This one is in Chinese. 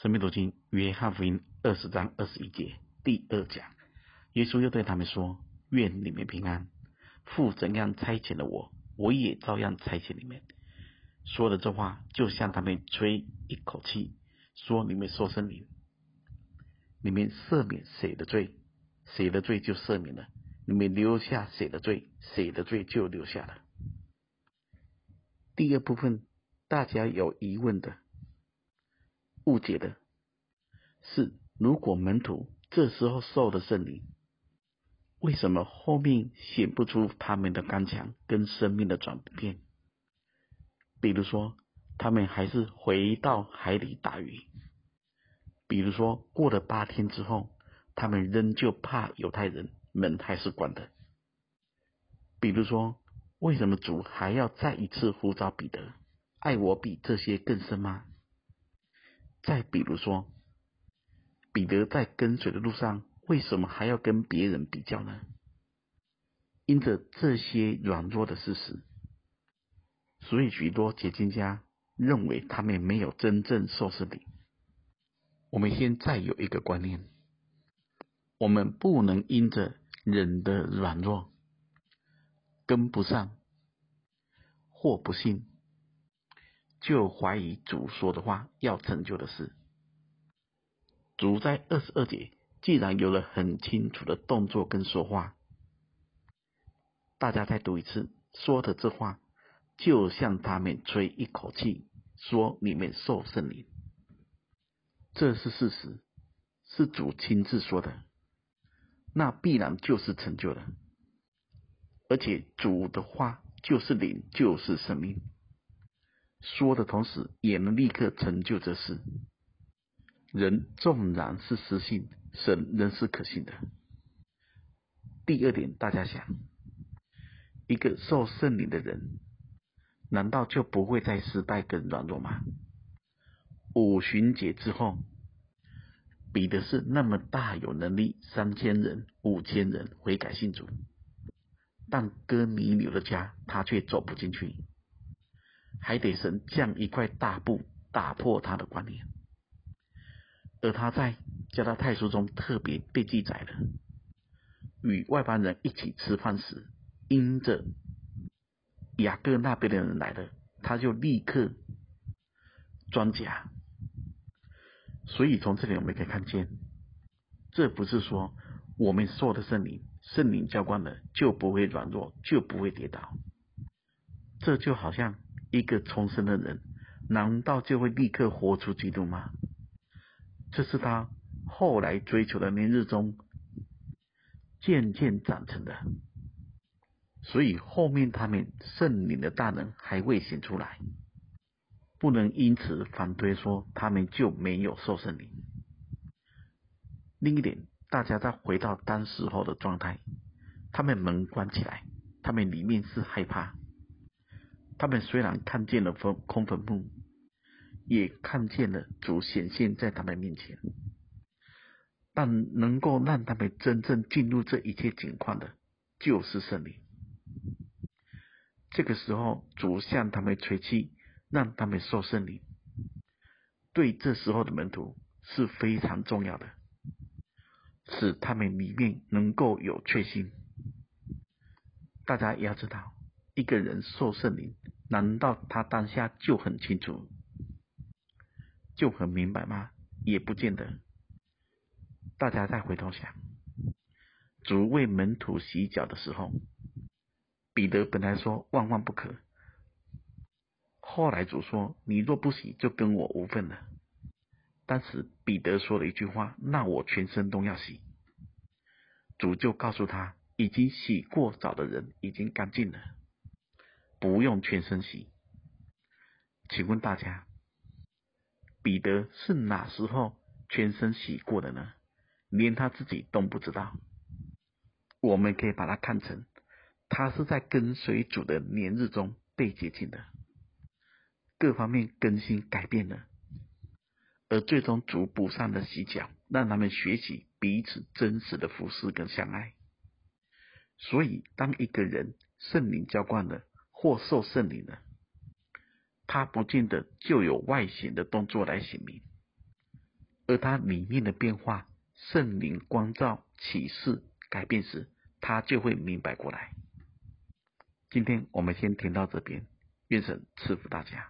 生命读经约翰福音二十章二十一节第二讲，耶稣又对他们说：“愿你们平安。父怎样差遣了我，我也照样差遣你们。”说了这话，就向他们吹一口气，说：“你们受圣灵，你们赦免谁的罪，谁的罪就赦免了；你们留下谁的罪，谁的罪就留下了。”第二部分，大家有疑问的。误解的是，如果门徒这时候受了圣灵，为什么后面显不出他们的刚强跟生命的转变？比如说，他们还是回到海里打鱼；比如说，过了八天之后，他们仍旧怕犹太人，门还是关的；比如说，为什么主还要再一次呼召彼得？爱我比这些更深吗？再比如说，彼得在跟随的路上，为什么还要跟别人比较呢？因着这些软弱的事实，所以许多解经家认为他们没有真正受圣灵。我们现在有一个观念：我们不能因着人的软弱跟不上或不信。就怀疑主说的话要成就的事。主在二十二节既然有了很清楚的动作跟说话，大家再读一次，说的这话就向他们吹一口气，说你们受圣灵，这是事实，是主亲自说的，那必然就是成就了，而且主的话就是灵，就是生命。说的同时，也能立刻成就这事。人纵然是失信，神仍是可信的。第二点，大家想，一个受圣灵的人，难道就不会再失败跟软弱吗？五旬节之后，彼得是那么大有能力，三千人、五千人悔改信主，但哥尼流的家，他却走不进去。还得神降一块大布打破他的观念，而他在加拉太书中特别被记载了，与外邦人一起吃饭时，因着雅各那边的人来了，他就立刻装假。所以从这里我们可以看见，这不是说我们受的圣灵，圣灵浇灌了就不会软弱，就不会跌倒，这就好像。一个重生的人，难道就会立刻活出基督吗？这是他后来追求的年日中渐渐长成的，所以后面他们圣灵的大能还未显出来，不能因此反对说他们就没有受圣灵。另一点，大家再回到当时候的状态，他们门关起来，他们里面是害怕。他们虽然看见了坟空坟墓，也看见了主显现在他们面前，但能够让他们真正进入这一切景况的，就是圣灵。这个时候，主向他们吹气，让他们受圣灵，对这时候的门徒是非常重要的，使他们里面能够有确信。大家也要知道。一个人受圣灵，难道他当下就很清楚，就很明白吗？也不见得。大家再回头想，主为门徒洗脚的时候，彼得本来说万万不可，后来主说：“你若不洗，就跟我无分了。”当时彼得说了一句话：“那我全身都要洗。”主就告诉他：“已经洗过澡的人已经干净了。”不用全身洗，请问大家，彼得是哪时候全身洗过的呢？连他自己都不知道。我们可以把它看成，他是在跟随主的年日中被洁净的，各方面更新改变了，而最终主补上的洗脚，让他们学习彼此真实的服侍跟相爱。所以，当一个人圣灵浇灌了。或受圣灵呢，他不见得就有外显的动作来显明。而他里面的变化，圣灵光照、启示、改变时，他就会明白过来。今天我们先听到这边，愿神赐福大家。